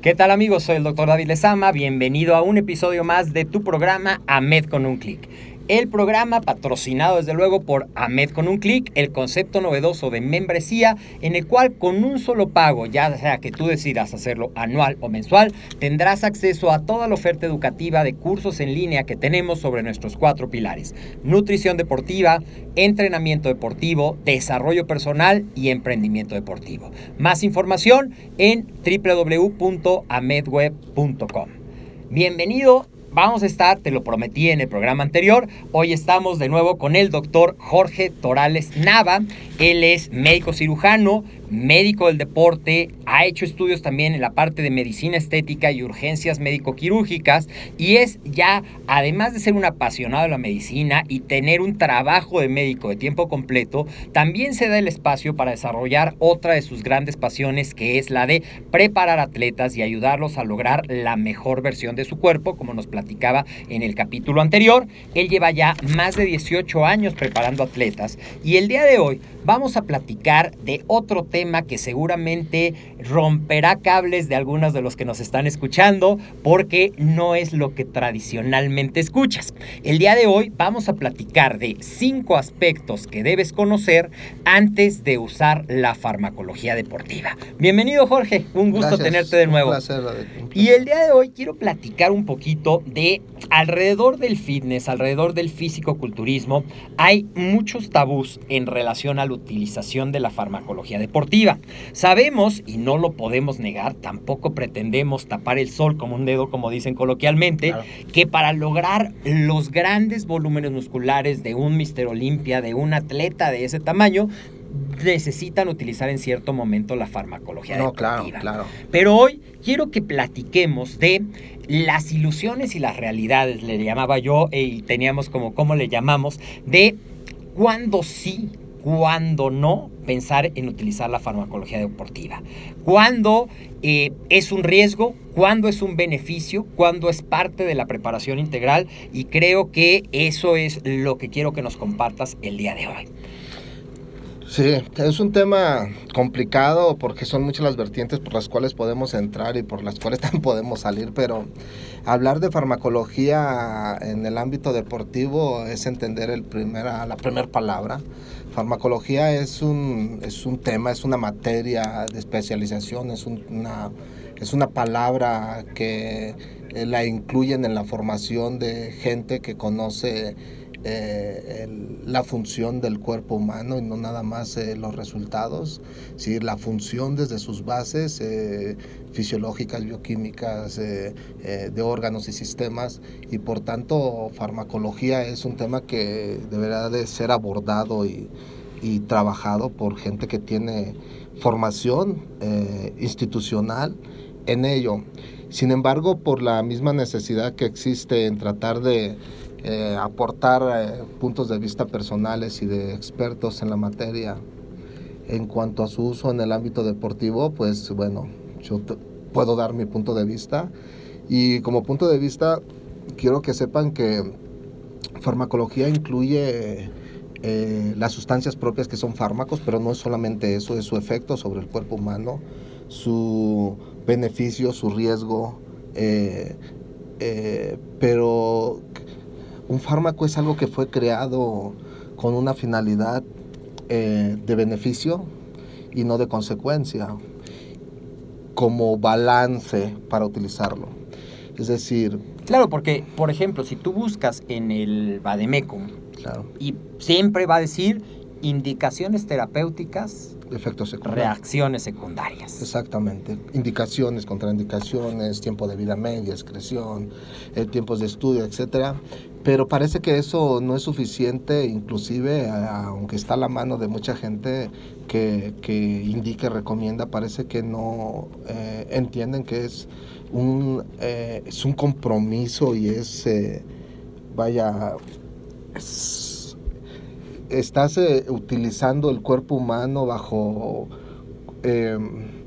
¿Qué tal amigos? Soy el doctor David Lezama, bienvenido a un episodio más de tu programa AMED con un clic el programa patrocinado desde luego por Ahmed con un clic, el concepto novedoso de membresía en el cual con un solo pago, ya sea que tú decidas hacerlo anual o mensual, tendrás acceso a toda la oferta educativa de cursos en línea que tenemos sobre nuestros cuatro pilares. Nutrición deportiva, entrenamiento deportivo, desarrollo personal y emprendimiento deportivo. Más información en www.amedweb.com. Bienvenido Vamos a estar, te lo prometí en el programa anterior, hoy estamos de nuevo con el doctor Jorge Torales Nava. Él es médico cirujano, médico del deporte, ha hecho estudios también en la parte de medicina estética y urgencias médico-quirúrgicas y es ya, además de ser un apasionado de la medicina y tener un trabajo de médico de tiempo completo, también se da el espacio para desarrollar otra de sus grandes pasiones que es la de preparar atletas y ayudarlos a lograr la mejor versión de su cuerpo, como nos platicaba en el capítulo anterior. Él lleva ya más de 18 años preparando atletas y el día de hoy vamos a platicar de otro tema que seguramente romperá cables de algunos de los que nos están escuchando porque no es lo que tradicionalmente escuchas. El día de hoy vamos a platicar de cinco aspectos que debes conocer antes de usar la farmacología deportiva. Bienvenido Jorge, un gusto tenerte de nuevo. Y el día de hoy quiero platicar un poquito de alrededor del fitness, alrededor del físico-culturismo, hay muchos tabús en relación a la utilización de la farmacología deportiva. Sabemos, y no lo podemos negar, tampoco pretendemos tapar el sol como un dedo, como dicen coloquialmente, que para lograr los grandes volúmenes musculares de un Mister Olimpia, de un atleta de ese tamaño, necesitan utilizar en cierto momento la farmacología no, Claro, claro. Pero hoy quiero que platiquemos de las ilusiones y las realidades, le llamaba yo, y teníamos como, ¿cómo le llamamos? De cuándo sí cuando no pensar en utilizar la farmacología deportiva. Cuando eh, es un riesgo, cuando es un beneficio, cuando es parte de la preparación integral y creo que eso es lo que quiero que nos compartas el día de hoy. Sí, es un tema complicado porque son muchas las vertientes por las cuales podemos entrar y por las cuales también podemos salir, pero hablar de farmacología en el ámbito deportivo es entender la primera palabra. Farmacología es un, es un tema, es una materia de especialización, es una, es una palabra que la incluyen en la formación de gente que conoce eh, la función del cuerpo humano y no nada más eh, los resultados, ¿sí? la función desde sus bases eh, fisiológicas, bioquímicas, de órganos y sistemas y por tanto farmacología es un tema que deberá de ser abordado y, y trabajado por gente que tiene formación institucional en ello. Sin embargo, por la misma necesidad que existe en tratar de eh, aportar eh, puntos de vista personales y de expertos en la materia en cuanto a su uso en el ámbito deportivo, pues bueno, yo puedo dar mi punto de vista. Y como punto de vista, quiero que sepan que farmacología incluye eh, las sustancias propias que son fármacos, pero no es solamente eso, es su efecto sobre el cuerpo humano, su beneficio, su riesgo. Eh, eh, pero un fármaco es algo que fue creado con una finalidad de beneficio y no de consecuencia, como balance para utilizarlo. Es decir... Claro, porque, por ejemplo, si tú buscas en el Bademecum, y siempre va a decir indicaciones terapéuticas. Efectos secundarios. Reacciones secundarias. Exactamente. Indicaciones, contraindicaciones, tiempo de vida media, excreción, eh, tiempos de estudio, etcétera. Pero parece que eso no es suficiente, inclusive, aunque está a la mano de mucha gente que, que indica recomienda, parece que no eh, entienden que es un, eh, es un compromiso y es, vaya, estás eh, utilizando el cuerpo humano bajo em,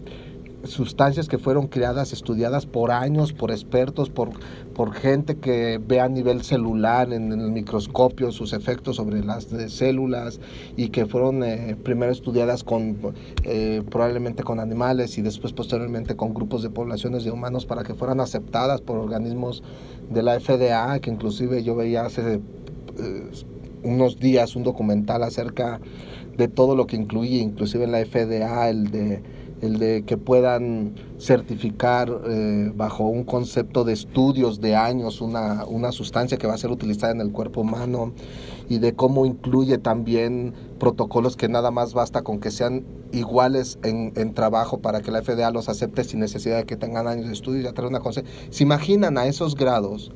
sustancias que fueron creadas, estudiadas por años, por expertos, por, por gente que ve a nivel celular en, el microscopio sus efectos sobre las células y que fueron eh, primero estudiadas con eh, probablemente con animales y después posteriormente con grupos de poblaciones de humanos para que fueran aceptadas por organismos de la FDA, que inclusive yo veía hace eh, unos días un documental acerca de todo lo que incluye, inclusive en la FDA, el de, el de que puedan certificar eh, bajo un concepto de estudios de años una, una sustancia que va a ser utilizada en el cuerpo humano y de cómo incluye también protocolos que nada más basta con que sean iguales en, en trabajo para que la FDA los acepte sin necesidad de que tengan años de estudio y ya traer una. ¿Se imaginan a esos grados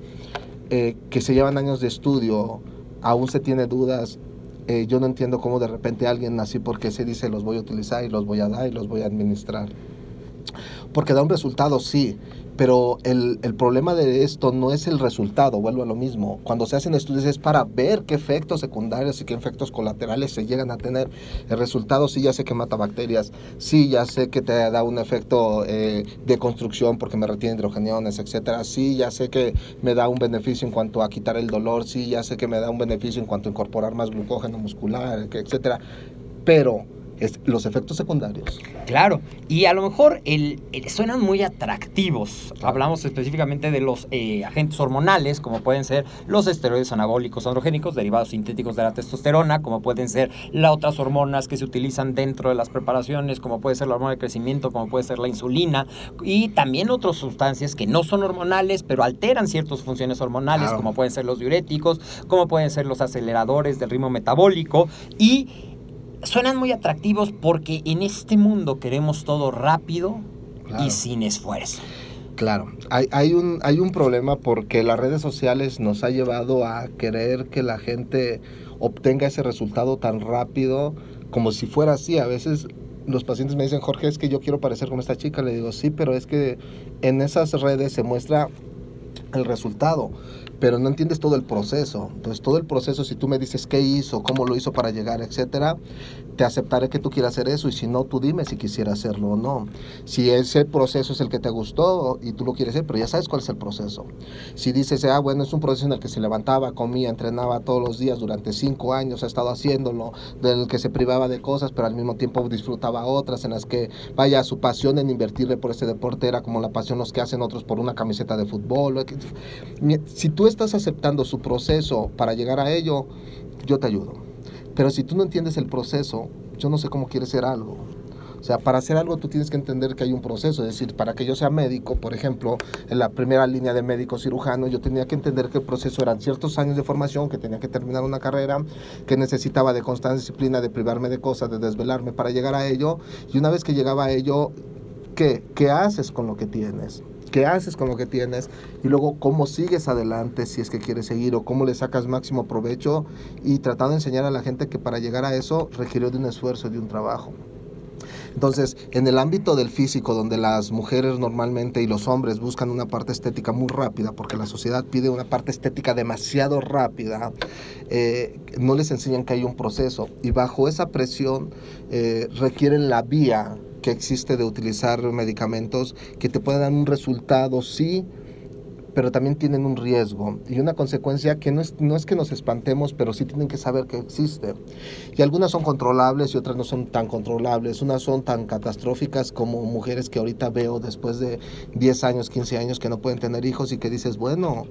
eh, que se llevan años de estudio? aún se tiene dudas. Eh, yo no entiendo cómo de repente alguien así porque se dice los voy a utilizar y los voy a dar y los voy a administrar. Porque da un resultado, sí, pero el, el, problema de esto no es el resultado, vuelvo a lo mismo. Cuando se hacen estudios es para ver qué efectos secundarios y qué efectos colaterales se llegan a tener. El resultado sí ya sé que mata bacterias, sí ya sé que te da un efecto eh, de construcción porque me retiene hidrogeniones, etcétera. Sí ya sé que me da un beneficio en cuanto a quitar el dolor, sí ya sé que me da un beneficio en cuanto a incorporar más glucógeno muscular, etcétera. Pero es los efectos secundarios. Claro, y a lo mejor el, suenan muy atractivos. Hablamos específicamente de los eh, agentes hormonales, como pueden ser los esteroides anabólicos androgénicos, derivados sintéticos de la testosterona, como pueden ser las otras hormonas que se utilizan dentro de las preparaciones, como puede ser la hormona de crecimiento, como puede ser la insulina, y también otras sustancias que no son hormonales, pero alteran ciertas funciones hormonales, como pueden ser los diuréticos, como pueden ser los aceleradores del ritmo metabólico, y suenan muy atractivos porque en este mundo queremos todo rápido y sin esfuerzo. Claro, hay, hay, un, hay un problema porque las redes sociales nos ha llevado a querer que la gente obtenga ese resultado tan rápido como si fuera así. A veces los pacientes me dicen, Jorge, es que yo quiero parecer como esta chica. Le digo, sí, pero es que en esas redes se muestra el resultado pero no entiendes todo el proceso. Entonces, todo el proceso, si tú me dices qué hizo, cómo lo hizo para llegar, etcétera, te aceptaré que tú quieras hacer eso y si no, tú dime si quisiera hacerlo o no. Si ese proceso es el que te gustó y tú lo quieres hacer, pero ya sabes cuál es el proceso. Si dices, ah, bueno, es un proceso en el que se levantaba, comía, entrenaba todos los días durante cinco años, ha estado haciéndolo, del que se privaba de cosas, pero al mismo tiempo disfrutaba otras, en las que, vaya, su pasión en invertirle por ese deporte era como la pasión los que hacen otros por una camiseta de fútbol. Si tú estás aceptando su proceso para llegar a ello, yo te ayudo. Pero si tú no entiendes el proceso, yo no sé cómo quieres ser algo. O sea, para hacer algo tú tienes que entender que hay un proceso. Es decir, para que yo sea médico, por ejemplo, en la primera línea de médico cirujano, yo tenía que entender que el proceso eran ciertos años de formación, que tenía que terminar una carrera, que necesitaba de constante disciplina, de privarme de cosas, de desvelarme para llegar a ello. Y una vez que llegaba a ello, ¿qué? ¿Qué haces con lo que tienes? Qué haces con lo que tienes y luego cómo sigues adelante si es que quieres seguir o cómo le sacas máximo provecho y tratando de enseñar a la gente que para llegar a eso requirió de un esfuerzo, de un trabajo. Entonces, en el ámbito del físico, donde las mujeres normalmente y los hombres buscan una parte estética muy rápida, porque la sociedad pide una parte estética demasiado rápida, eh, no les enseñan que hay un proceso y bajo esa presión eh, requieren la vía que existe de utilizar medicamentos que te puedan dar un resultado, sí, pero también tienen un riesgo y una consecuencia que no es, no es que nos espantemos, pero sí tienen que saber que existe. Y algunas son controlables y otras no son tan controlables. Unas son tan catastróficas como mujeres que ahorita veo después de 10 años, 15 años que no pueden tener hijos y que dices, bueno,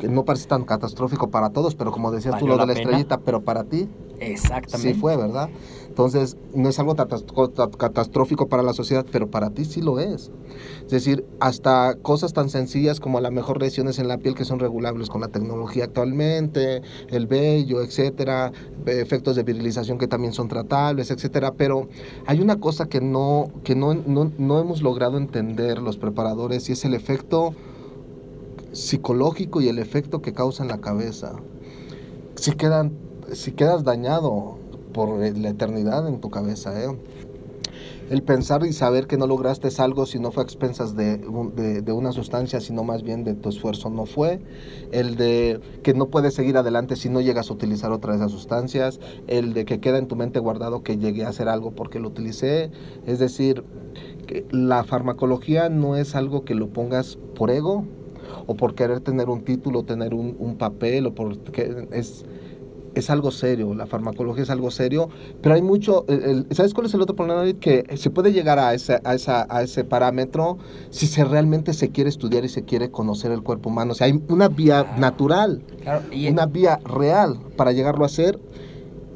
que no parece tan catastrófico para todos, pero como decías tú ¿Valió lo de la la pena? estrellita, pero para ti Exactamente. sí fue, ¿verdad? Entonces, no es algo catastrófico para la sociedad, pero para ti sí lo es. Es decir, hasta cosas tan sencillas como a lo mejor lesiones en la piel que son regulables con la tecnología actualmente, el vello, etcétera, efectos de virilización que también son tratables, etcétera. Pero hay una cosa que no, que no, no, no hemos logrado entender los preparadores y es el efecto psicológico y el efecto que causa en la cabeza. Si, quedan, si quedas dañado por la eternidad en tu cabeza, ¿eh? el pensar y saber que no lograste algo si no fue a expensas de, de, de una sustancia, sino más bien de tu esfuerzo no fue, el de que no puedes seguir adelante si no llegas a utilizar otra de esas sustancias, el de que queda en tu mente guardado que llegué a hacer algo porque lo utilicé, es decir, que la farmacología no es algo que lo pongas por ego o por querer tener un título, tener un, un papel o porque es es algo serio, la farmacología es algo serio, pero hay mucho, el- el- ¿sabes cuál es el otro problema? David? Que se puede llegar a ese, a, esa, a ese parámetro si se realmente se quiere estudiar y se quiere conocer el cuerpo humano. O sea, hay una vía Claro. natural, Claro, y una vía real para llegarlo a hacer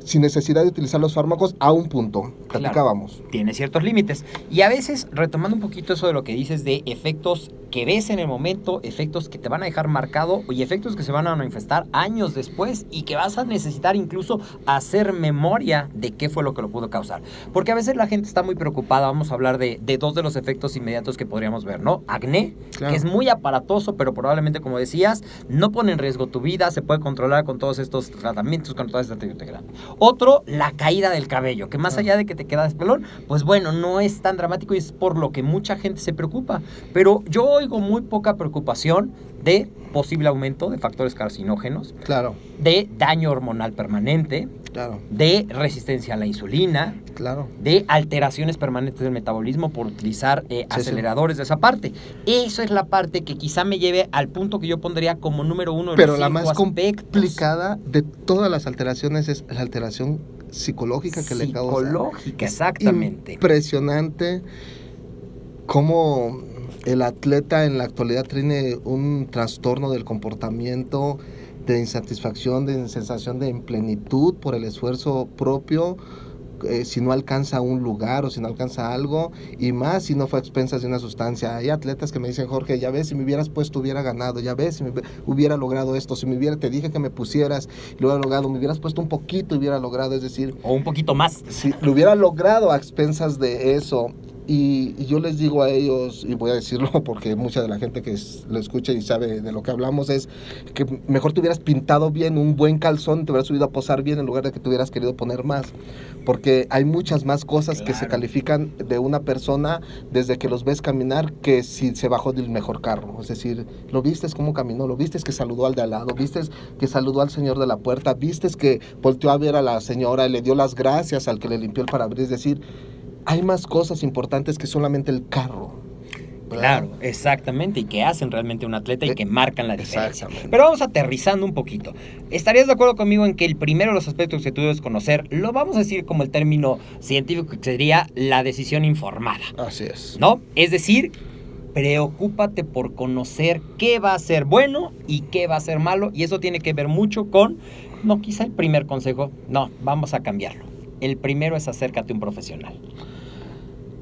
sin necesidad de utilizar los fármacos a un punto. Claro. Platicábamos. tiene ciertos límites. Y a veces, retomando un poquito eso de lo que dices de efectos que ves en el momento, efectos que te van a dejar marcado y efectos que se van a manifestar años después y que vas a necesitar incluso hacer memoria de qué fue lo que lo pudo causar. Porque a veces la gente está muy preocupada, vamos a hablar de, de dos de los efectos inmediatos que podríamos ver, ¿no? Acné, Claro. que es muy aparatoso, pero probablemente, como decías, no pone en riesgo tu vida, se puede controlar con todos estos tratamientos, con toda esta terapia. Otro, la caída del cabello, que más allá de que te quedas pelón, pues bueno, no es tan dramático y es por lo que mucha gente se preocupa. Pero yo oigo muy poca preocupación de posible aumento de factores carcinógenos, Claro, de daño hormonal permanente, claro, de resistencia a la insulina, claro. de alteraciones permanentes del metabolismo por utilizar eh, Sí, sí. aceleradores de esa parte. Eso es la parte que quizá me lleve al punto que yo pondría como número uno de Pero los la más aspectos. complicada de todas las alteraciones es la alteración psicológica que le causa. Psicológica, exactamente. Impresionante cómo el atleta en la actualidad tiene un trastorno del comportamiento, de insatisfacción, de sensación de implenitud por el esfuerzo propio. eh, si no alcanza un lugar o si no alcanza algo, y más si no fue a expensas de una sustancia. Hay atletas que me dicen, Jorge, ya ves, si me hubieras puesto, hubiera ganado, ya ves, si me hubiera logrado esto, si me hubiera, te dije que me pusieras, lo hubiera logrado, me hubieras puesto un poquito, hubiera logrado, es decir, O un poquito más. si lo hubiera logrado a expensas de eso. Y, y yo les digo a ellos, y voy a decirlo porque mucha de la gente que es- lo escucha y sabe de lo que hablamos, es que mejor te hubieras pintado bien un buen calzón, te hubieras subido a posar bien en lugar de que te hubieras querido poner más. Porque hay muchas más cosas que se Claro. califican de una persona desde que los ves caminar que si se bajó del mejor carro. Es decir, lo vistes cómo caminó, lo vistes que saludó al de al lado, vistes que saludó al señor de la puerta, vistes que volteó a ver a la señora y le dio las gracias al que le limpió el parabrisas. Es decir, hay más cosas importantes que solamente el carro. ¿verdad? Claro, exactamente, y que hacen realmente un atleta y Eh, que marcan la diferencia. Pero vamos aterrizando un poquito. ¿Estarías de acuerdo conmigo en que el primero de los aspectos que tú debes conocer, lo vamos a decir como el término científico que sería la decisión informada? Así es. ¿No? Es decir, preocúpate por conocer qué va a ser bueno y qué va a ser malo, y eso tiene que ver mucho con, no quizá el primer consejo, no, vamos a cambiarlo. El primero es acércate a un profesional.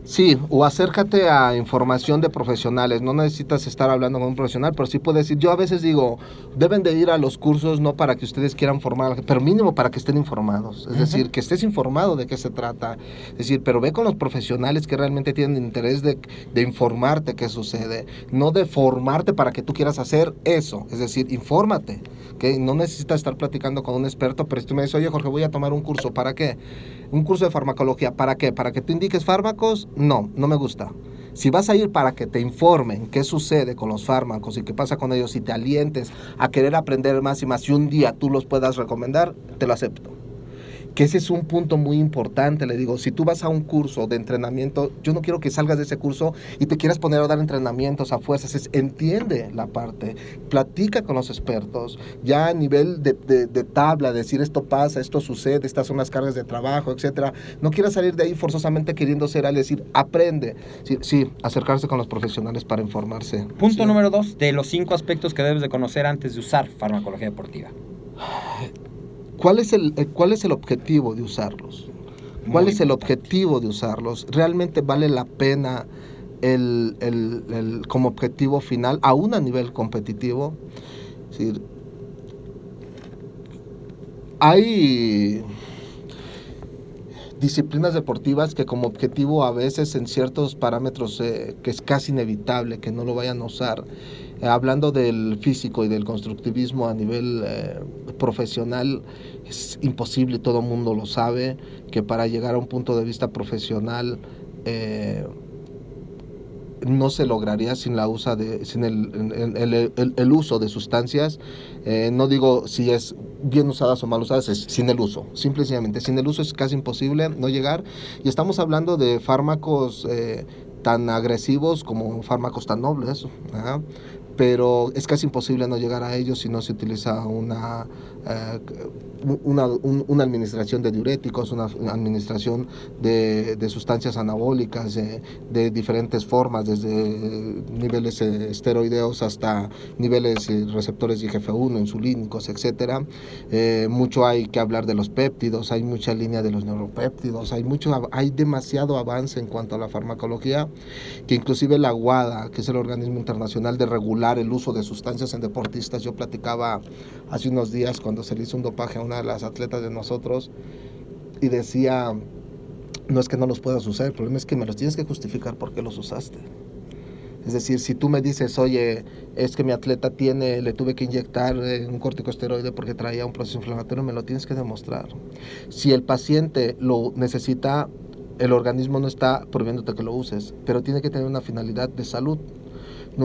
Sí, o acércate a información de profesionales. No necesitas estar hablando con un profesional, pero sí puedes decir. Yo a veces digo, deben de ir a los cursos no para que ustedes quieran formar, pero mínimo para que estén informados. Es decir, que estés informado de qué se trata. Es decir, pero ve con los profesionales que realmente tienen interés de, de informarte qué sucede, no de formarte para que tú quieras hacer eso. Es decir, infórmate. que No necesitas estar platicando con un experto, pero si tú me dices, oye Jorge, voy a tomar un curso, ¿para qué? Un curso de farmacología, ¿para qué? ¿Para que tú indiques fármacos? No, no me gusta. Si vas a ir para que te informen qué sucede con los fármacos y qué pasa con ellos y te alientes a querer aprender más y más y un día tú los puedas recomendar, te lo acepto que ese es un punto muy importante, le digo, si tú vas a un curso de entrenamiento, yo no quiero que salgas de ese curso y te quieras poner a dar entrenamientos a fuerzas, es, entiende la parte, platica con los expertos, ya a nivel de, de, tabla, decir esto pasa, esto sucede, estas son las cargas de trabajo, etcétera, no quieras salir de ahí forzosamente queriendo ser al decir, aprende, sí, sí, acercarse con los profesionales para informarse. Punto número dos, de los cinco aspectos que debes de conocer antes de usar farmacología deportiva. ¿Cuál es el, eh, cuál es el objetivo de usarlos? ¿Cuál es el objetivo de usarlos? ¿Realmente vale la pena el, el, como objetivo final, aún a nivel competitivo? hay disciplinas deportivas que como objetivo a veces en ciertos parámetros eh, que es casi inevitable que no lo vayan a usar, hablando del físico y del constructivismo a nivel eh, profesional, es imposible, todo el mundo lo sabe, que para llegar a un punto de vista profesional eh, no se lograría sin la usa de sin el, el, uso de sustancias. No digo si es bien usadas o mal usadas es sin el uso simplemente sin el uso es casi imposible no llegar. Y estamos hablando de fármacos tan agresivos como fármacos tan nobles pero es casi imposible no llegar a ellos si no se utiliza una, eh, una, una, administración de diuréticos, una administración de, de sustancias anabólicas de diferentes formas, desde niveles eh, esteroideos hasta niveles eh, receptores IGF-1, insulínicos, etc. mucho hay que hablar de los péptidos, hay mucha línea de los neuropéptidos, hay, mucho, hay demasiado avance en cuanto a la farmacología, que inclusive la WADA, que es el organismo internacional de regular el uso de sustancias en deportistas, yo platicaba hace unos días cuando se le hizo un dopaje a una de las atletas de nosotros y decía, no es que no los puedas usar, el problema es que me los tienes que justificar porque los usaste. Es decir, si tú me dices, oye, es que mi atleta tiene, le tuve que inyectar eh, un corticosteroide porque traía un proceso inflamatorio, me lo tienes que demostrar. Si el paciente lo necesita, el organismo no está prohibiéndote que lo uses, pero tiene que tener una finalidad de salud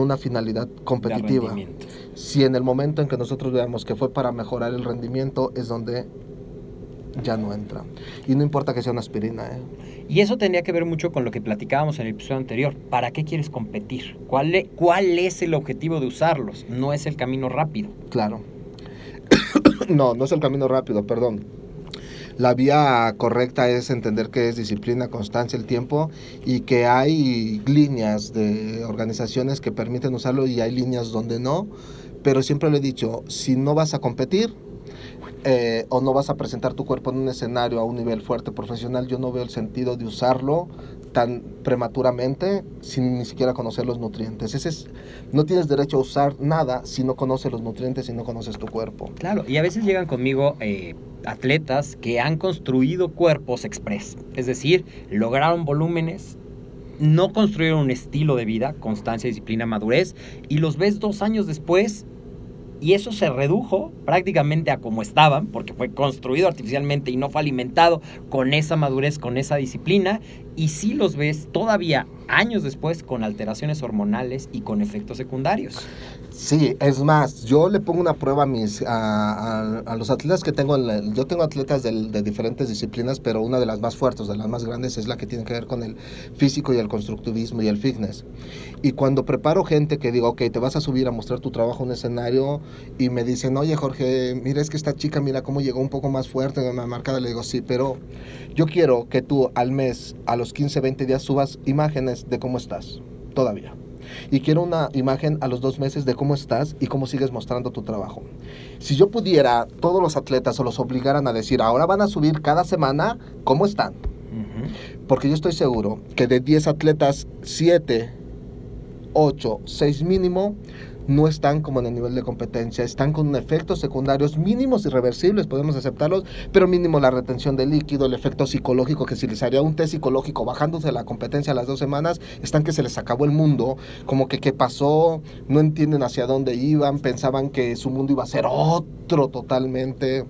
una finalidad competitiva. Si en el momento en que nosotros veamos que fue para mejorar el rendimiento, es donde ya no entra. Y no importa que sea una aspirina. ¿eh? Y eso tendría que ver mucho con lo que platicábamos en el episodio anterior. ¿Para qué quieres competir? ¿Cuál, ¿Cuál es el objetivo de usarlos? No es el camino rápido. Claro. no, no es el camino rápido, perdón la vía correcta es entender que es disciplina, constancia, el tiempo y que hay líneas de organizaciones que permiten usarlo y hay líneas donde no. Pero siempre le he dicho, si no vas a competir, eh, o no vas a presentar tu cuerpo en un escenario a un nivel fuerte profesional, yo no veo el sentido de usarlo tan prematuramente sin ni siquiera conocer los nutrientes. Ese es, no tienes derecho a usar nada si no conoces los nutrientes y no conoces tu cuerpo. Claro, y a veces llegan conmigo eh, atletas que han construido cuerpos express, es decir, lograron volúmenes, no construyeron un estilo de vida, constancia, disciplina, madurez, y los ves dos años después y eso se redujo prácticamente a como estaban, porque fue construido artificialmente y no fue alimentado con esa madurez, con esa disciplina, y sí los ves todavía años después con alteraciones hormonales y con efectos secundarios. Sí, es más, yo le pongo una prueba a mis a, los atletas que tengo. yo tengo atletas de, de, diferentes disciplinas, pero una de las más fuertes, de las más grandes, es la que tiene que ver con el físico y el constructivismo y el fitness. Y cuando preparo gente que digo, ok, te vas a subir a mostrar tu trabajo en un escenario y me dicen, oye Jorge, mira, es que esta chica, mira cómo llegó un poco más fuerte, me marcada. Le digo, sí, pero yo quiero que tú al mes, a los 15, 20 días, subas imágenes de cómo estás, todavía y quiero una imagen a los dos meses de cómo estás y cómo sigues mostrando tu trabajo. Si yo pudiera, todos los atletas o los obligaran a decir, ahora van a subir cada semana cómo están. Porque yo estoy seguro que de 10 atletas, 7, 8, 6 mínimo no están como en el nivel de competencia, están con efectos secundarios mínimos irreversibles, podemos aceptarlos, pero mínimo la retención de líquido, el efecto psicológico, que si les haría un test psicológico bajándose la competencia a las dos semanas, están que se les acabó el mundo, como que qué pasó, no entienden hacia dónde iban, pensaban que su mundo iba a ser otro totalmente.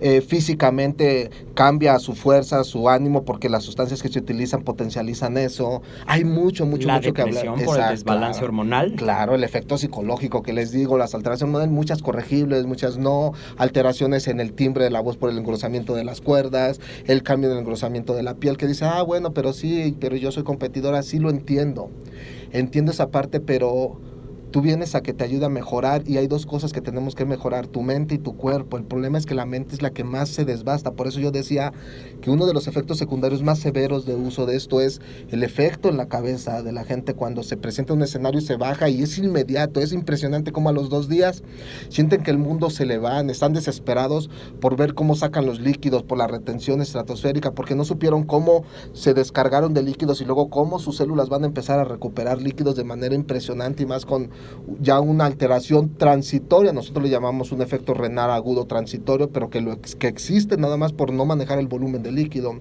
Eh, físicamente cambia su fuerza, su ánimo, porque las sustancias que se utilizan potencializan eso. Hay mucho, mucho, la mucho que hablar. depresión por el Exacto, desbalance claro. hormonal. Claro, el efecto psicológico que les digo, las alteraciones hormonales, muchas corregibles, muchas no, alteraciones en el timbre de la voz por el engrosamiento de las cuerdas, el cambio del engrosamiento de la piel, que dice, ah, bueno, pero sí, pero yo soy competidora, sí lo entiendo. Entiendo esa parte, pero tú vienes a que te ayude a mejorar y hay dos cosas que tenemos que mejorar, tu mente y tu cuerpo. El problema es que la mente es la que más se desbasta. Por eso yo decía que uno de los efectos secundarios más severos de uso de esto es el efecto en la cabeza de la gente cuando se presenta un escenario y se baja y es inmediato, es impresionante como a los dos días sienten que el mundo se le van, están desesperados por ver cómo sacan los líquidos, por la retención estratosférica, porque no supieron cómo se descargaron de líquidos y luego cómo sus células van a empezar a recuperar líquidos de manera impresionante y más con ya una alteración transitoria, nosotros le llamamos un efecto renal agudo transitorio, pero que, lo, que existe nada más por no manejar el volumen de líquido.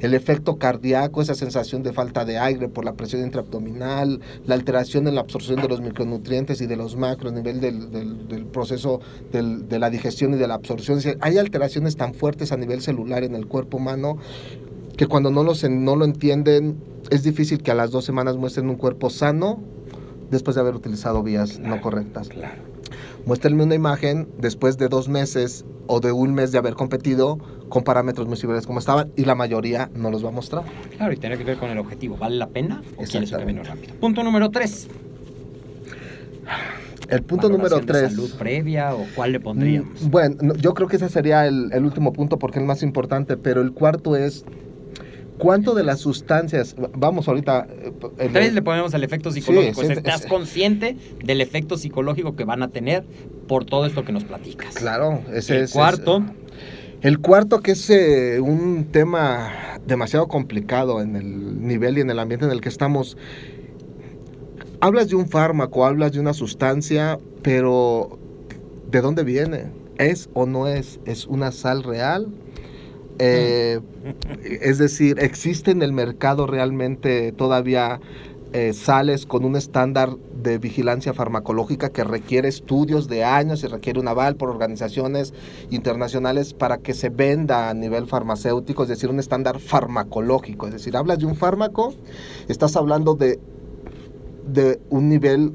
El efecto cardíaco, esa sensación de falta de aire por la presión intraabdominal, la alteración en la absorción de los micronutrientes y de los macros a nivel del, del- del proceso del- de la digestión y de la absorción. Hay alteraciones tan fuertes a nivel celular en el cuerpo humano que cuando no, los, no lo entienden es difícil que a las dos semanas muestren un cuerpo sano después de haber utilizado vías no correctas. Claro. Muéstrenme una imagen después de dos meses o de un mes de haber competido con parámetros muy similares como estaban y la mayoría no los va a mostrar. Claro, y tiene que ver con el objetivo. ¿Vale la pena o quieres camino rápido? Punto número tres. El punto número tres. salud previa o cuál le pondríamos? Mm, Bueno, no, yo creo que ese sería el, el último punto porque es el más importante, pero el cuarto es cuánto de las sustancias, vamos ahorita... eh, en Tres el- le ponemos el efecto psicológico. sí, sí, ¿Estás es- consciente del efecto psicológico que van a tener por todo esto que nos platicas? Claro, ese El es... cuarto, El cuarto, que es eh, un tema demasiado complicado en el nivel y en el ambiente en el que estamos. Hablas de un fármaco, hablas de una sustancia, pero ¿de dónde viene? ¿Es o no es? ¿Es una sal real? Eh, es decir, ¿existe en el mercado realmente todavía eh, sales con un estándar de vigilancia farmacológica que requiere estudios de años y requiere un aval por organizaciones internacionales para que se venda a nivel farmacéutico, es decir, un estándar farmacológico. Es decir, hablas de un fármaco, estás hablando de, de un nivel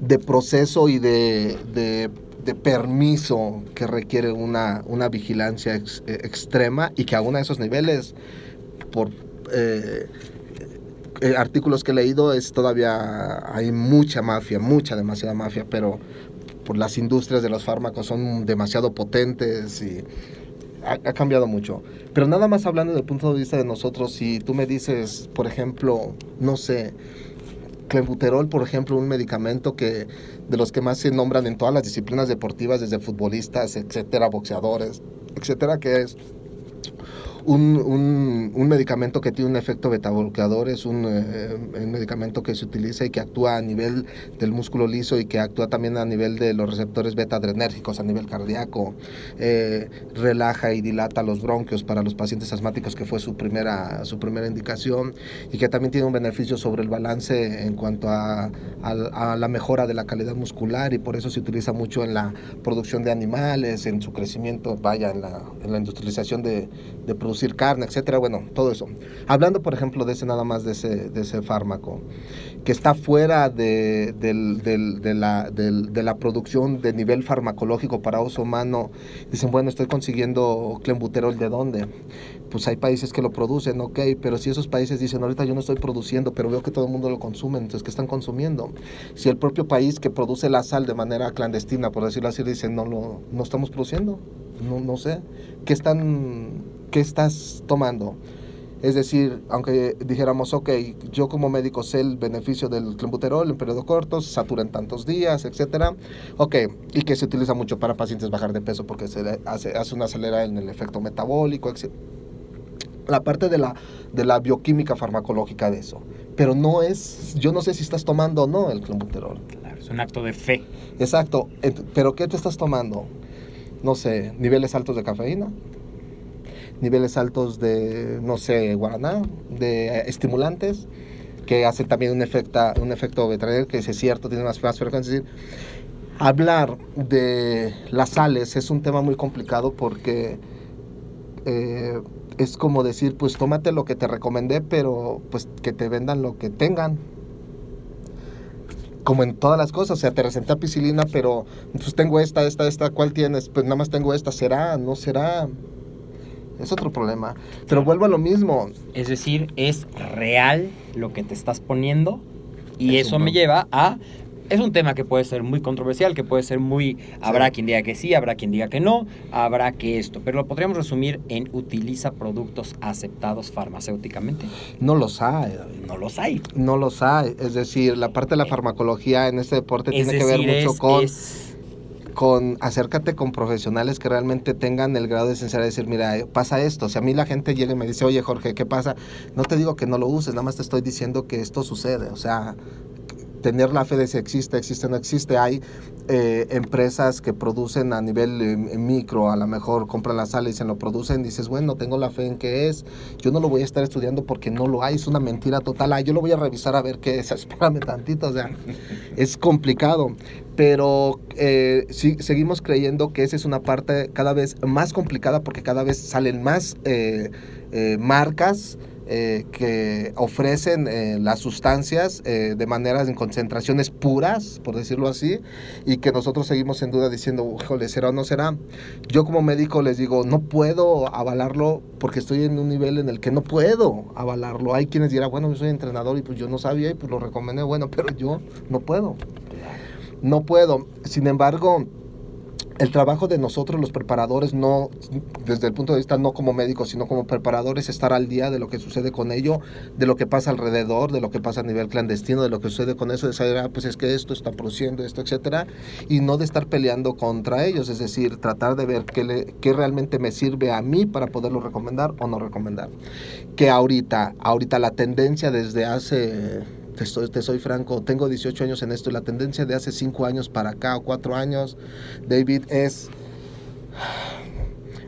de proceso y de, de- de permiso que requiere una, una vigilancia eh, extrema y que aún a esos niveles, por eh, eh, artículos que he leído, es todavía hay mucha mafia, mucha, demasiada mafia, pero por las industrias de los fármacos son demasiado potentes y ha cambiado mucho. Pero nada más hablando del punto de vista de nosotros, si tú me dices, por ejemplo, no sé, clenbuterol, por ejemplo, un medicamento que de los que más se nombran en todas las disciplinas deportivas, desde futbolistas, etcétera, boxeadores, etcétera, que es un, un- un medicamento que tiene un efecto betabloqueador, es un, eh, un medicamento que se utiliza y que actúa a nivel del músculo liso y que actúa también a nivel de los receptores beta-adrenérgicos a nivel cardíaco, eh, relaja y dilata los bronquios para los pacientes asmáticos, que fue su primera, su primera indicación, y que también tiene un beneficio sobre el balance en cuanto a, a- a la mejora de la calidad muscular y por eso se utiliza mucho en la producción de animales, en su crecimiento, vaya, en la, en la industrialización de, de producir carne, etcétera, bueno, todo eso. Hablando, por ejemplo, de ese nada más de ese, de ese fármaco, que está fuera de, de, la, del- de la producción de nivel farmacológico para uso humano, dicen, bueno, estoy consiguiendo clenbuterol, ¿de dónde? Pues hay países que lo producen, ok, pero si esos países dicen, ahorita yo no estoy produciendo, pero veo que todo el mundo lo consume, entonces, ¿qué están consumiendo? Si el propio país que produce la sal de manera clandestina, por decirlo así, dice, no, lo, no estamos produciendo, no, no sé, ¿qué, están, ¿qué estás tomando? Es decir, aunque dijéramos, ok, yo como médico sé el beneficio del clenbuterol en periodo corto, se satura en tantos días, etcétera. Ok, y que se utiliza mucho para pacientes bajar de peso porque se hace, hace una acelera en el efecto metabólico, etc. La parte de la, de la bioquímica farmacológica de eso. Pero no es, yo no sé si estás tomando o no el clenbuterol. claro, es un acto de fe. Exacto, pero ¿qué te estás tomando? No sé, niveles altos de cafeína, niveles altos de, no sé, guaraná, de eh, estimulantes, que hacen también un, efecta, un efecto veterinario que es cierto, tiene más, más frecuencia. Es decir, Hablar de las sales es un tema muy complicado porque eh, es como decir, pues tómate lo que te recomendé, pero pues que te vendan lo que tengan. Como en todas las cosas, o sea, te receté ampicilina, pero pues tengo esta, esta, esta, ¿cuál tienes? Pues nada más tengo esta, ¿será? ¿No será? Es otro problema. Pero vuelvo a lo mismo. Es decir, es real lo que te estás poniendo y Es eso me lleva a... Es un tema que puede ser muy controversial, que puede ser muy... Habrá quien diga que sí, habrá quien diga que no, habrá que esto. Pero lo podríamos resumir en utiliza productos aceptados farmacéuticamente. No los hay, David. No los hay. No los hay. Es decir, la parte de la farmacología en este deporte Es tiene que ver mucho es- con, es- con acércate con profesionales que realmente tengan el grado de sinceridad de decir, mira, eh, pasa esto. Si a mí la gente llega y me dice, oye Jorge, ¿qué pasa? No te digo que no lo uses, nada más te estoy diciendo que esto sucede. O sea, tener la fe de si existe, existe, no existe. Hay eh, empresas que producen a nivel eh, micro, a lo mejor compran la sal y se lo producen, dices, bueno, tengo la fe en que es, yo no lo voy a estar estudiando porque no lo hay, es una mentira total, ah, yo lo voy a revisar a ver qué es, espérame tantito, o sea, es complicado, pero eh, sí, seguimos creyendo que esa es una parte cada vez más complicada porque cada vez salen más eh, marcas eh, que ofrecen eh, las sustancias eh, de maneras en concentraciones puras, por decirlo así, y que nosotros seguimos en duda diciendo, híjole, ¿será o no será? Yo como médico les digo, no puedo avalarlo porque estoy en un nivel en el que no puedo avalarlo. Hay quienes dirán, bueno, yo soy entrenador y pues yo no sabía y pues lo recomendé, bueno, pero yo no puedo. No puedo. Sin embargo, el trabajo de nosotros los preparadores no desde el punto de vista no como médicos sino como preparadores estar al día de lo que sucede con ello de lo que pasa alrededor de lo que pasa a nivel clandestino de lo que sucede con eso de saber ah, pues es que esto está produciendo esto etcétera y no de estar peleando contra ellos es decir tratar de ver qué, le, qué realmente me sirve a mí para poderlo recomendar o no recomendar. Que ahorita ahorita la tendencia desde hace te soy, franco, tengo 18 años en esto y la tendencia de hace 5 años para acá o 4 años, David, es...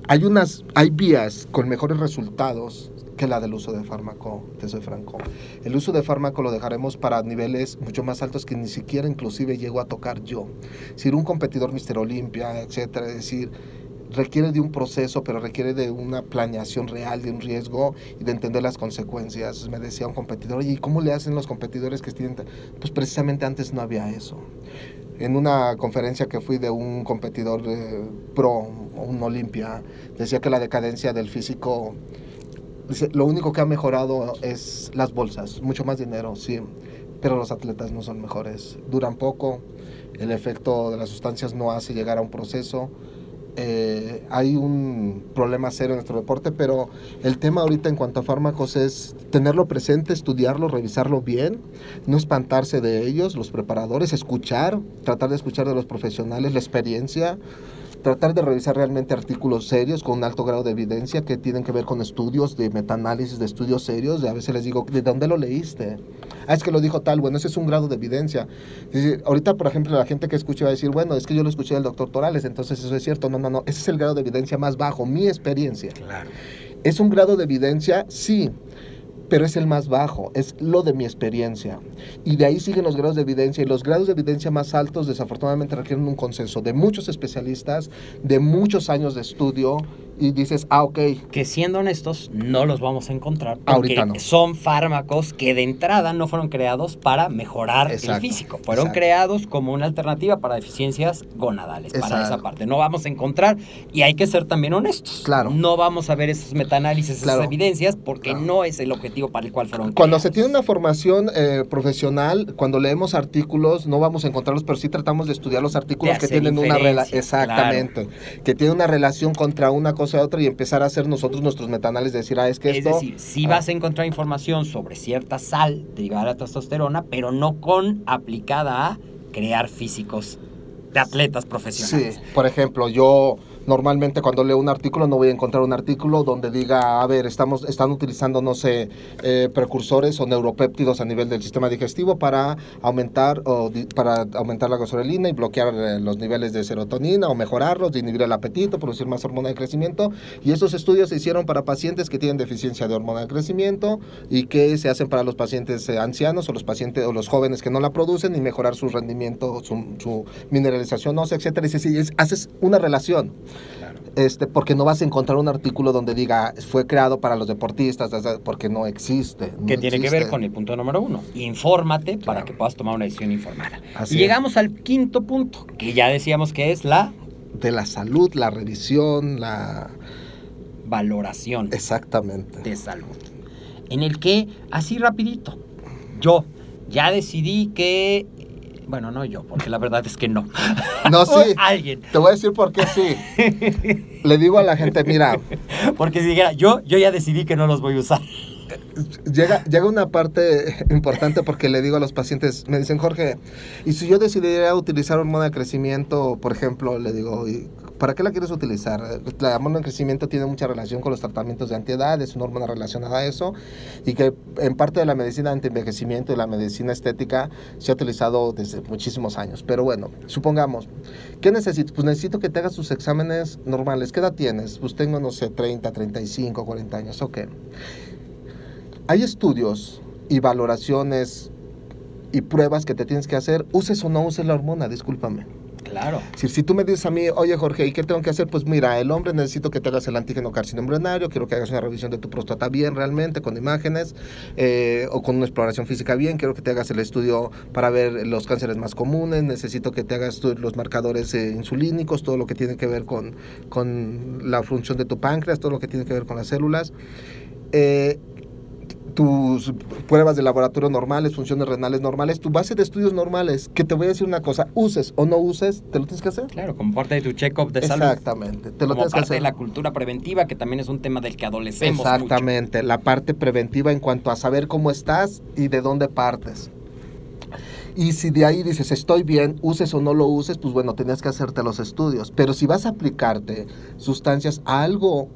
Hay unas, hay vías con mejores resultados que la del uso de fármaco, te soy franco. El uso de fármaco lo dejaremos para niveles mucho más altos que ni siquiera inclusive llego a tocar yo. Si un competidor Mister Olimpia, etcétera, es decir, requiere de un proceso, pero requiere de una planeación real, de un riesgo y de entender las consecuencias. Me decía un competidor, oye, ¿y cómo le hacen los competidores que tienen? Pues precisamente antes no había eso. En una conferencia que fui de un competidor eh, pro, un Olimpia, decía que la decadencia del físico, dice, lo único que ha mejorado es las bolsas, mucho más dinero, sí, pero los atletas no son mejores, duran poco, el efecto de las sustancias no hace llegar a un proceso, eh, hay un problema serio en nuestro deporte, pero el tema ahorita en cuanto a fármacos es tenerlo presente, estudiarlo, revisarlo bien, no espantarse de ellos, los preparadores, escuchar, tratar de escuchar de los profesionales la experiencia, tratar de revisar realmente artículos serios con un alto grado de evidencia que tienen que ver con estudios de metaanálisis, de estudios serios, y a veces les digo, ¿de dónde lo leíste? Ah, es que lo dijo tal, bueno, ese es un grado de evidencia. Decir, ahorita, por ejemplo, la gente que escucha va a decir, bueno, es que yo lo escuché del doctor Torales, entonces eso es cierto. No, no, no, ese es el grado de evidencia más bajo, mi experiencia. Claro. ¿Es un grado de evidencia? Sí, pero es el más bajo, es lo de mi experiencia. Y de ahí siguen los grados de evidencia, y los grados de evidencia más altos desafortunadamente requieren un consenso de muchos especialistas, de muchos años de estudio, y dices, ah, ok, Que siendo honestos, no los vamos a encontrar porque Ahorita no. son fármacos que de entrada no fueron creados para mejorar el físico. Fueron exacto. creados como una alternativa para deficiencias gonadales, para esa parte. No vamos a encontrar, y hay que ser también honestos. Claro. No vamos a ver esos metaanálisis, Claro. esas evidencias, porque Claro. no es el objetivo para el cual fueron Cuando creados. se tiene una formación eh, profesional, cuando leemos artículos, no vamos a encontrarlos, pero sí tratamos de estudiar los artículos De que tienen una relación, exactamente, que tienen una relación contra una cosa y otra y empezar a hacer nosotros nuestros metanales, decir, ah, es que Es esto... decir, sí ah, vas a encontrar información sobre cierta sal derivada de la testosterona, pero no con aplicada a crear físicos de atletas profesionales. Sí, por ejemplo, yo Normalmente cuando leo un artículo no voy a encontrar un artículo donde diga, a ver, estamos, están utilizando, no sé, eh, precursores o neuropéptidos a nivel del sistema digestivo para aumentar, o para aumentar la gasolina y bloquear eh, los niveles de serotonina o mejorarlos, inhibir el apetito, producir más hormona de crecimiento. Y esos estudios se hicieron para pacientes que tienen deficiencia de hormona de crecimiento y que se hacen para los pacientes eh, ancianos o los pacientes o los jóvenes que no la producen y mejorar su rendimiento, su, mineralización ósea, etcétera. Y si es- haces una relación este, porque no vas a encontrar un artículo donde diga fue creado para los deportistas, porque no existe. no que tiene que ver con el punto número uno. Infórmate para que puedas tomar una decisión informada. Así y es. llegamos al quinto punto, que ya decíamos que es la De la salud, la revisión, la... valoración Exactamente. de salud. En el que, así rapidito, yo ya decidí que... Bueno, no yo, porque la verdad es que no. No, sí. Alguien. Te voy a decir por qué sí. Le digo a la gente, mira, Porque si dijera, yo, yo ya decidí que no los voy a usar. llega, llega una parte importante porque le digo a los pacientes, me dicen, Jorge, y si yo decidiera utilizar hormona de crecimiento, por ejemplo, le digo, "¿Y ¿para qué la quieres utilizar? La hormona de crecimiento tiene mucha relación con los tratamientos de antiedad, es una hormona relacionada a eso, y que en parte de la medicina anti-envejecimiento y la medicina estética se ha utilizado desde muchísimos años. Pero bueno, supongamos, ¿qué necesito? Pues necesito que te hagas tus exámenes normales. ¿Qué edad tienes? Pues tengo, no sé, 30, 35, 40 años, ok. Hay estudios y valoraciones y pruebas que te tienes que hacer, uses o no uses la hormona, discúlpame. Claro. Si, si tú me dices a mí, oye Jorge, ¿y qué tengo que hacer? Pues mira, el hombre necesito que te hagas el antígeno carcinoembrionario, quiero que hagas una revisión de tu próstata bien realmente, con imágenes, eh, o con una exploración física bien, quiero que te hagas el estudio para ver los cánceres más comunes, necesito que te hagas los marcadores eh, insulínicos, todo lo que tiene que ver con, con la función de tu páncreas, todo lo que tiene que ver con las células. Eh, tus pruebas de laboratorio normales, funciones renales normales, tu base de estudios normales, que te voy a decir una cosa, uses o no uses, te lo tienes que hacer. Claro, como parte de tu check-up de salud. Exactamente, te lo como tienes que parte de la cultura preventiva, que también es un tema del que adolecemos mucho. Exactamente, la parte preventiva en cuanto a saber cómo estás y de dónde partes. Y si de ahí dices, estoy bien, uses o no lo uses, pues bueno, tenías que hacerte los estudios. Pero si vas a aplicarte sustancias a algo,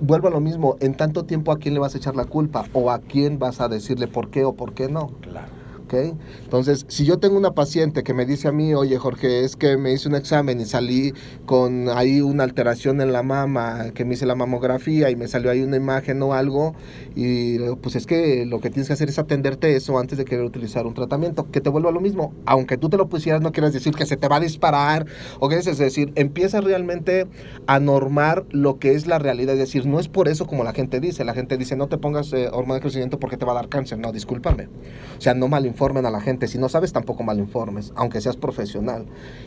vuelvo a lo mismo, en tanto tiempo a quién le vas a echar la culpa o a quién vas a decirle por qué o por qué no. Claro. ¿Ok? Entonces, si yo tengo una paciente que me dice a mí, oye Jorge, es que me hice un examen y salí con ahí una alteración en la mama, que me hice la mamografía y me salió ahí una imagen o algo, y pues es que lo que tienes que hacer es atenderte eso antes de querer utilizar un tratamiento, que te vuelva lo mismo. Aunque tú te lo pusieras, no quieras decir que se te va a disparar, o que es decir, empieza realmente a normar lo que es la realidad, es decir, no es por eso como la gente dice, la gente dice, no te pongas eh, hormona de crecimiento porque te va a dar cáncer, no, discúlpame. O sea, no malinformen a la gente. Si no sabes, tampoco malinformes, aunque seas profesional.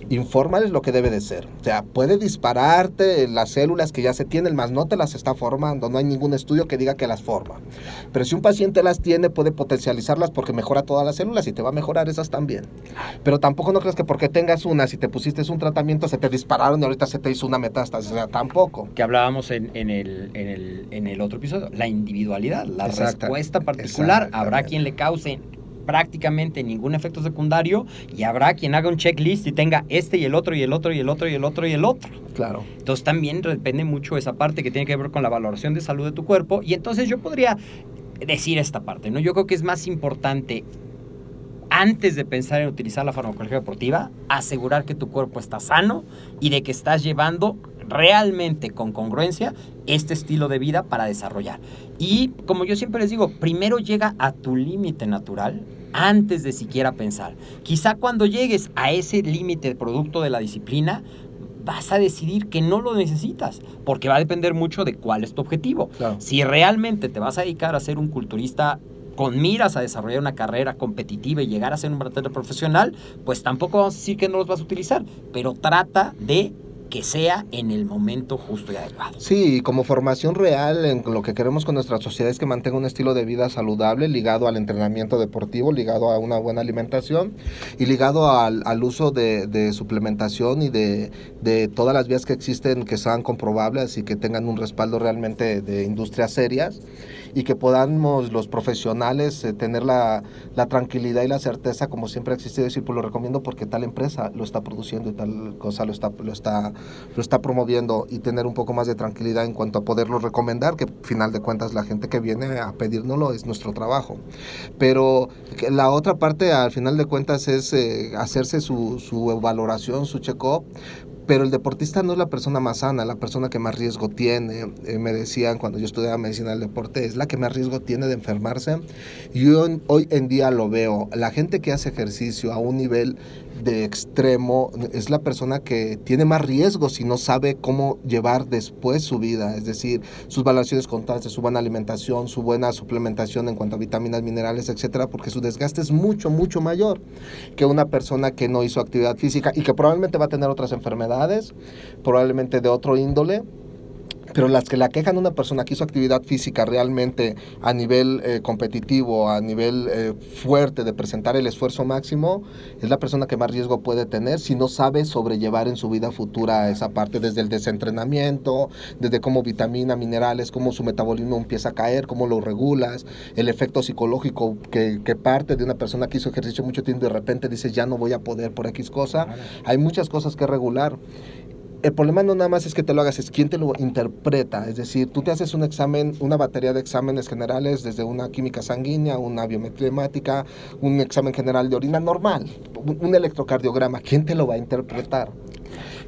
Infórmales lo que debe de ser. O sea, puede dispararte las células que ya se tienen, más no te las está formando. No hay ningún estudio que diga que las forma. Pero si un paciente las tiene, puede potencializarlas porque mejora todas las células y te va a mejorar esas también. Pero tampoco no crees que porque tengas una, si te pusiste un tratamiento, se te dispararon y ahorita se te hizo una metástasis. O sea, tampoco. Que hablábamos en, en el, en, el, en el otro episodio, la individualidad, la respuesta particular. Habrá quien le cause prácticamente ningún efecto secundario y habrá quien haga un checklist y tenga este y el otro y el otro y el otro y el otro y el otro. Claro. Entonces también depende mucho esa parte que tiene que ver con la valoración de salud de tu cuerpo. Y entonces yo podría decir esta parte, ¿no? Yo creo que es más importante, antes de pensar en utilizar la farmacología deportiva, asegurar que tu cuerpo está sano y de que estás llevando realmente con congruencia este estilo de vida para desarrollar. Y como yo siempre les digo, primero llega a tu límite natural antes de siquiera pensar. Quizá cuando llegues a ese límite producto de la disciplina, vas a decidir que no lo necesitas, porque va a depender mucho de cuál es tu objetivo. Claro. Si realmente te vas a dedicar a ser un culturista con miras a desarrollar una carrera competitiva y llegar a ser un atleta profesional, pues tampoco vamos a decir que no los vas a utilizar, pero trata de que sea en el momento justo y adecuado. Sí, como formación real en lo que queremos con nuestra sociedad es que mantenga un estilo de vida saludable, ligado al entrenamiento deportivo, ligado a una buena alimentación y ligado al, al uso de, de suplementación y de, de todas las vías que existen que sean comprobables y que tengan un respaldo realmente de industrias serias y que podamos los profesionales eh, tener la, la tranquilidad y la certeza como siempre ha existido decir pues lo recomiendo porque tal empresa lo está produciendo y tal cosa lo está, lo está lo está promoviendo y tener un poco más de tranquilidad en cuanto a poderlo recomendar, que al final de cuentas la gente que viene a pedírnoslo es nuestro trabajo. Pero la otra parte al final de cuentas es eh, hacerse su, su valoración, su check-up, pero el deportista no es la persona más sana, la persona que más riesgo tiene. Eh, me decían cuando yo estudiaba medicina del deporte, es la que más riesgo tiene de enfermarse. Yo hoy en día lo veo. La gente que hace ejercicio a un nivel de extremo es la persona que tiene más riesgo si no sabe cómo llevar después su vida, es decir, sus valoraciones constantes, su buena alimentación, su buena suplementación en cuanto a vitaminas, minerales, etcétera, porque su desgaste es mucho, mucho mayor que una persona que no hizo actividad física y que probablemente va a tener otras enfermedades, probablemente de otro índole, pero las que la quejan una persona que hizo actividad física realmente a nivel eh, competitivo, a nivel eh, fuerte de presentar el esfuerzo máximo, es la persona que más riesgo puede tener si no sabe sobrellevar en su vida futura esa parte, desde el desentrenamiento, desde cómo vitamina, minerales, cómo su metabolismo empieza a caer, cómo lo regulas, el efecto psicológico que, que parte de una persona que hizo ejercicio mucho tiempo y de repente dice ya no voy a poder por X cosa. Hay muchas cosas que regular el problema no nada más es que te lo hagas, es quién te lo interpreta. Es decir, tú te haces un examen, una batería de exámenes generales, desde una química sanguínea, una biometría un examen general de orina normal, un electrocardiograma. ¿Quién te lo va a interpretar?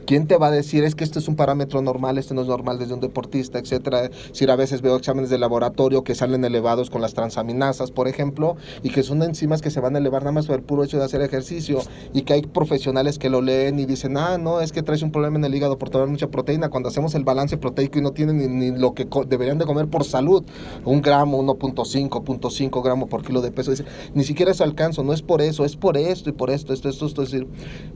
¿Quién te va a decir es que este es un parámetro normal, este no es normal desde un deportista, etcétera? Si a veces veo exámenes de laboratorio que salen elevados con las transaminasas, por ejemplo, y que son enzimas que se van a elevar nada más por el puro hecho de hacer ejercicio y que hay profesionales que lo leen y dicen, ah, no, es que traes un problema en el hígado por tomar mucha proteína. Cuando hacemos el balance proteico y no tienen ni, lo que deberían de comer por salud, un gramo, 1.5, 0.5 gramos por kilo de peso, dice, ni siquiera eso alcanzo, no es por eso, es por esto y por esto, esto, esto, esto. Es decir,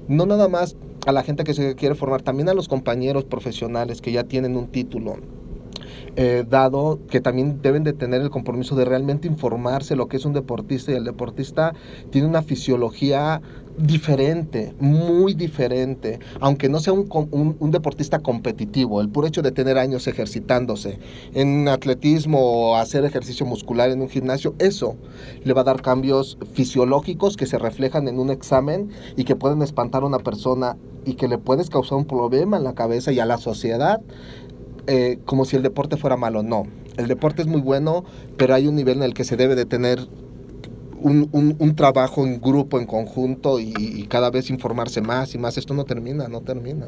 no nada más a la gente que se quiere formar, también a los compañeros profesionales que ya tienen un título. Eh, dado que también deben de tener el compromiso de realmente informarse lo que es un deportista y el deportista tiene una fisiología diferente, muy diferente, aunque no sea un, un, deportista competitivo, el puro hecho de tener años ejercitándose en atletismo o hacer ejercicio muscular en un gimnasio, eso le va a dar cambios fisiológicos que se reflejan en un examen y que pueden espantar a una persona y que le puedes causar un problema en la cabeza y a la sociedad, eh, como si el deporte fuera malo. No, el deporte es muy bueno, pero hay un nivel en el que se debe de tener un, un, trabajo en grupo, en conjunto y, cada vez informarse más y más. Esto no termina, no termina.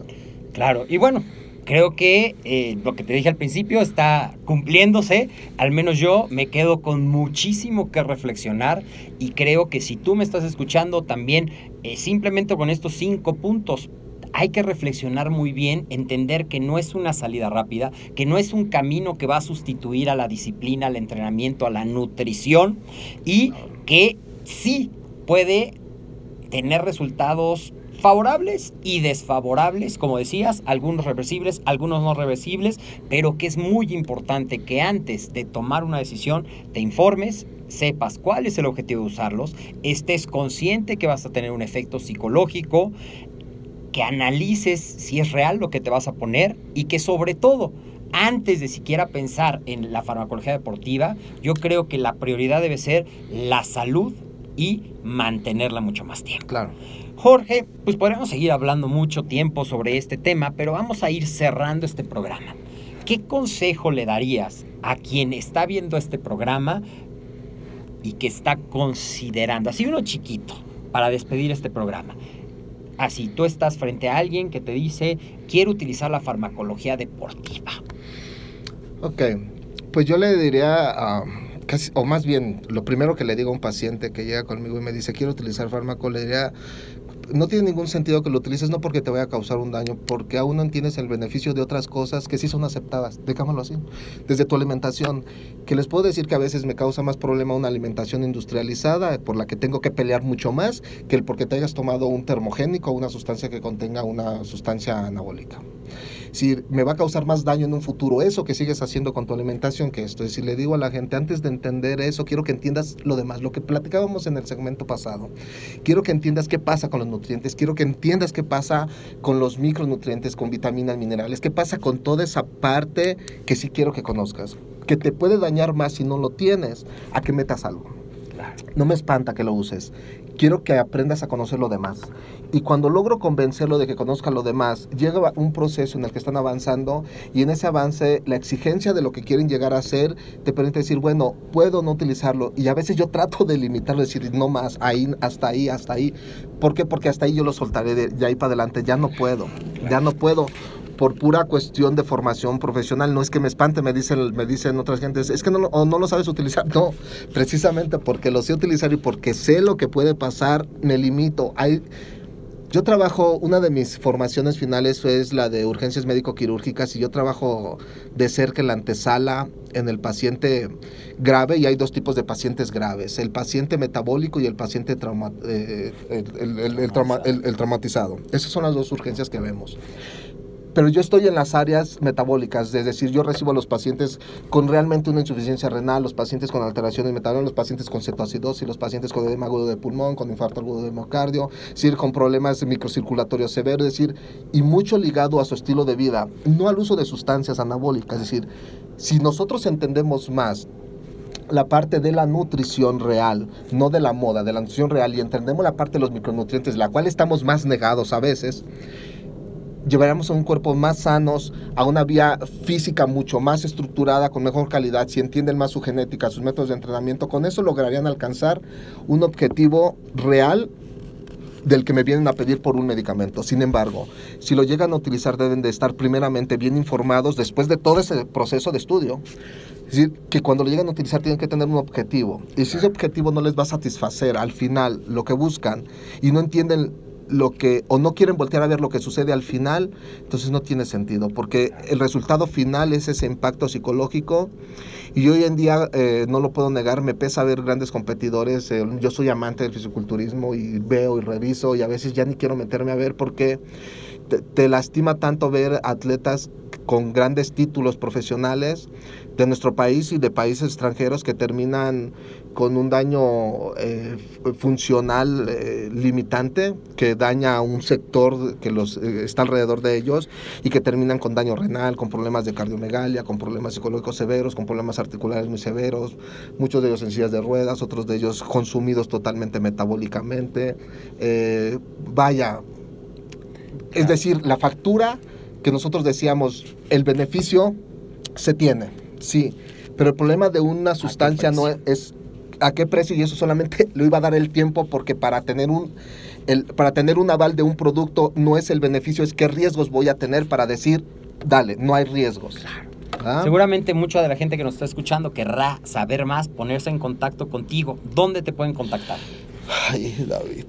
Claro, y bueno, creo que eh, lo que te dije al principio está cumpliéndose. Al menos yo me quedo con muchísimo que reflexionar y creo que si tú me estás escuchando también, eh, simplemente con estos cinco puntos hay que reflexionar muy bien, entender que no es una salida rápida, que no es un camino que va a sustituir a la disciplina, al entrenamiento, a la nutrición y que sí puede tener resultados favorables y desfavorables, como decías, algunos reversibles, algunos no reversibles, pero que es muy importante que antes de tomar una decisión te informes, sepas cuál es el objetivo de usarlos, estés consciente que vas a tener un efecto psicológico, que analices si es real lo que te vas a poner y que sobre todo, antes de siquiera pensar en la farmacología deportiva, yo creo que la prioridad debe ser la salud y mantenerla mucho más tiempo. Claro. Jorge, pues podríamos seguir hablando mucho tiempo sobre este tema, pero vamos a ir cerrando este programa. ¿Qué consejo le darías a quien está viendo este programa y que está considerando, así uno chiquito, para despedir este programa? Así, tú estás frente a alguien que te dice, quiero utilizar la farmacología deportiva. Ok, pues yo le diría, casi, o más bien, lo primero que le digo a un paciente que llega conmigo y me dice, quiero utilizar fármaco, le diría, no tiene ningún sentido que lo utilices, no porque te vaya a causar un daño, porque aún no tienes el beneficio de otras cosas que sí son aceptadas, déjamelo así. Desde tu alimentación, que les puedo decir que a veces me causa más problema una alimentación industrializada, por la que tengo que pelear mucho más, que el porque te hayas tomado un termogénico o una sustancia que contenga una sustancia anabólica si me va a causar más daño en un futuro eso que sigues haciendo con tu alimentación que esto. Y si le digo a la gente, antes de entender eso, quiero que entiendas lo demás, lo que platicábamos en el segmento pasado. Quiero que entiendas qué pasa con los nutrientes, quiero que entiendas qué pasa con los micronutrientes, con vitaminas, minerales, qué pasa con toda esa parte que sí quiero que conozcas, que te puede dañar más si no lo tienes, a que metas algo. No me espanta que lo uses. Quiero que aprendas a conocer lo demás. Y cuando logro convencerlo de que conozca lo demás, llega un proceso en el que están avanzando y en ese avance la exigencia de lo que quieren llegar a hacer te permite decir, bueno, puedo no utilizarlo. Y a veces yo trato de limitarlo, decir, no más, ahí, hasta ahí, hasta ahí. ¿Por qué? Porque hasta ahí yo lo soltaré de, de ahí para adelante. Ya no puedo, ya no puedo por pura cuestión de formación profesional. No es que me espante, me dicen, me dicen otras gentes, es que no, o no lo sabes utilizar. No, precisamente porque lo sé utilizar y porque sé lo que puede pasar, me limito. Hay, yo trabajo, una de mis formaciones finales es la de urgencias médico-quirúrgicas y yo trabajo de cerca en la antesala en el paciente grave y hay dos tipos de pacientes graves, el paciente metabólico y el paciente trauma- eh, traumatizado. Esas son las dos urgencias que vemos pero yo estoy en las áreas metabólicas, es decir, yo recibo a los pacientes con realmente una insuficiencia renal, los pacientes con alteraciones metabólicas, los pacientes con cetoacidosis, los pacientes con edema agudo de pulmón, con infarto agudo de miocardio, decir, con problemas microcirculatorios severos, es decir, y mucho ligado a su estilo de vida, no al uso de sustancias anabólicas, es decir, si nosotros entendemos más la parte de la nutrición real, no de la moda, de la nutrición real, y entendemos la parte de los micronutrientes, la cual estamos más negados a veces, llevaremos a un cuerpo más sanos, a una vía física mucho más estructurada, con mejor calidad, si entienden más su genética, sus métodos de entrenamiento, con eso lograrían alcanzar un objetivo real del que me vienen a pedir por un medicamento. Sin embargo, si lo llegan a utilizar deben de estar primeramente bien informados después de todo ese proceso de estudio. Es decir, que cuando lo llegan a utilizar tienen que tener un objetivo. Y si ese objetivo no les va a satisfacer al final lo que buscan y no entienden lo que o no quieren voltear a ver lo que sucede al final, entonces no tiene sentido, porque el resultado final es ese impacto psicológico y hoy en día eh, no lo puedo negar, me pesa ver grandes competidores, eh, yo soy amante del fisiculturismo y veo y reviso y a veces ya ni quiero meterme a ver porque te, te lastima tanto ver atletas con grandes títulos profesionales de nuestro país y de países extranjeros que terminan con un daño eh, funcional eh, limitante que daña a un sector que los eh, está alrededor de ellos y que terminan con daño renal, con problemas de cardiomegalia, con problemas psicológicos severos, con problemas articulares muy severos, muchos de ellos en sillas de ruedas, otros de ellos consumidos totalmente metabólicamente. Eh, vaya, es decir, la factura que nosotros decíamos, el beneficio se tiene, sí, pero el problema de una sustancia no es, es a qué precio y eso solamente lo iba a dar el tiempo porque para tener un el, para tener un aval de un producto no es el beneficio, es qué riesgos voy a tener para decir, dale, no hay riesgos. ¿Ah? Seguramente mucha de la gente que nos está escuchando querrá saber más, ponerse en contacto contigo. ¿Dónde te pueden contactar? Ay, David.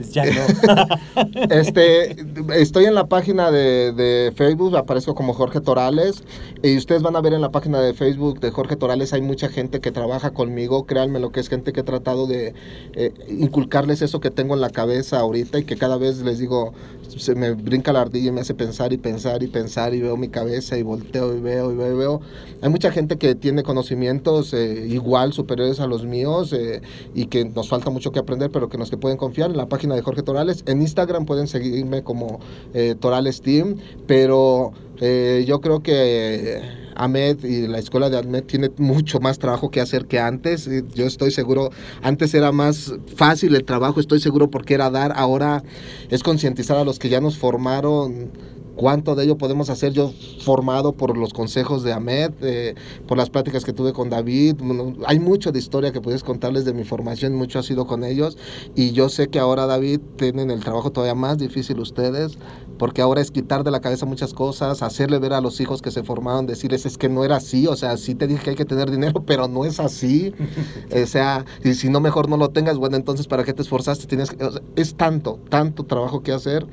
Este, estoy en la página de, de Facebook, aparezco como Jorge Torales. Y ustedes van a ver en la página de Facebook de Jorge Torales, hay mucha gente que trabaja conmigo. Créanme lo que es gente que he tratado de eh, inculcarles eso que tengo en la cabeza ahorita y que cada vez les digo, se me brinca la ardilla y me hace pensar y pensar y pensar y veo mi cabeza y volteo y veo y veo y veo. Hay mucha gente que tiene conocimientos eh, igual superiores a los míos eh, y que nos falta mucho que aprender, pero que nos que pueden confiar en la página de Jorge Torales. En Instagram pueden seguirme como eh, Torales Team, pero eh, yo creo que eh, Ahmed y la escuela de Ahmed tiene mucho más trabajo que hacer que antes. Yo estoy seguro, antes era más fácil el trabajo, estoy seguro porque era dar, ahora es concientizar a los que ya nos formaron cuánto de ello podemos hacer. Yo formado por los consejos de Ahmed, eh, por las pláticas que tuve con David, bueno, hay mucho de historia que puedes contarles de mi formación, mucho ha sido con ellos y yo sé que ahora David tienen el trabajo todavía más difícil ustedes, porque ahora es quitar de la cabeza muchas cosas, hacerle ver a los hijos que se formaron, decirles es que no era así, o sea, sí te dije que hay que tener dinero, pero no es así, o sea, y si no mejor no lo tengas, bueno, entonces para qué te esforzaste, tienes que, o sea, es tanto, tanto trabajo que hacer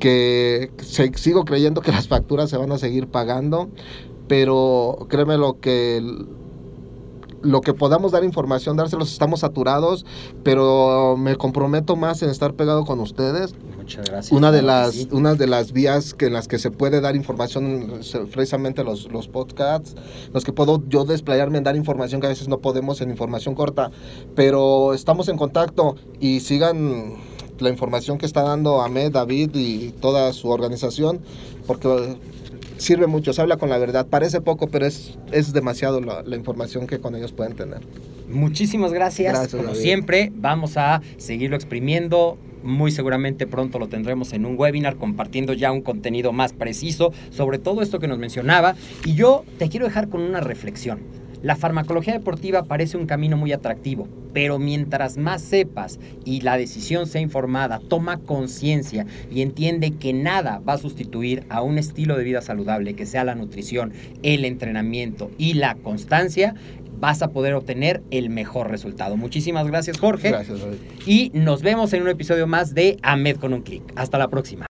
que se- sigo creyendo que las facturas se van a seguir pagando, pero créeme lo que lo que podamos dar información, dárselos, estamos saturados, pero me comprometo más en estar pegado con ustedes. Muchas gracias. Una de las, sí. una de las vías que en las que se puede dar información, precisamente los, los podcasts, los que puedo yo desplayarme en dar información que a veces no podemos en información corta, pero estamos en contacto y sigan la información que está dando Ahmed, David y toda su organización, porque sirve mucho, se habla con la verdad, parece poco, pero es, es demasiado la, la información que con ellos pueden tener. Muchísimas gracias. Gracias, Como David. siempre, vamos a seguirlo exprimiendo. Muy seguramente pronto lo tendremos en un webinar compartiendo ya un contenido más preciso sobre todo esto que nos mencionaba. Y yo te quiero dejar con una reflexión. La farmacología deportiva parece un camino muy atractivo, pero mientras más sepas y la decisión sea informada, toma conciencia y entiende que nada va a sustituir a un estilo de vida saludable, que sea la nutrición, el entrenamiento y la constancia, vas a poder obtener el mejor resultado. Muchísimas gracias, Jorge. Gracias. Y nos vemos en un episodio más de AMED con un clic. Hasta la próxima.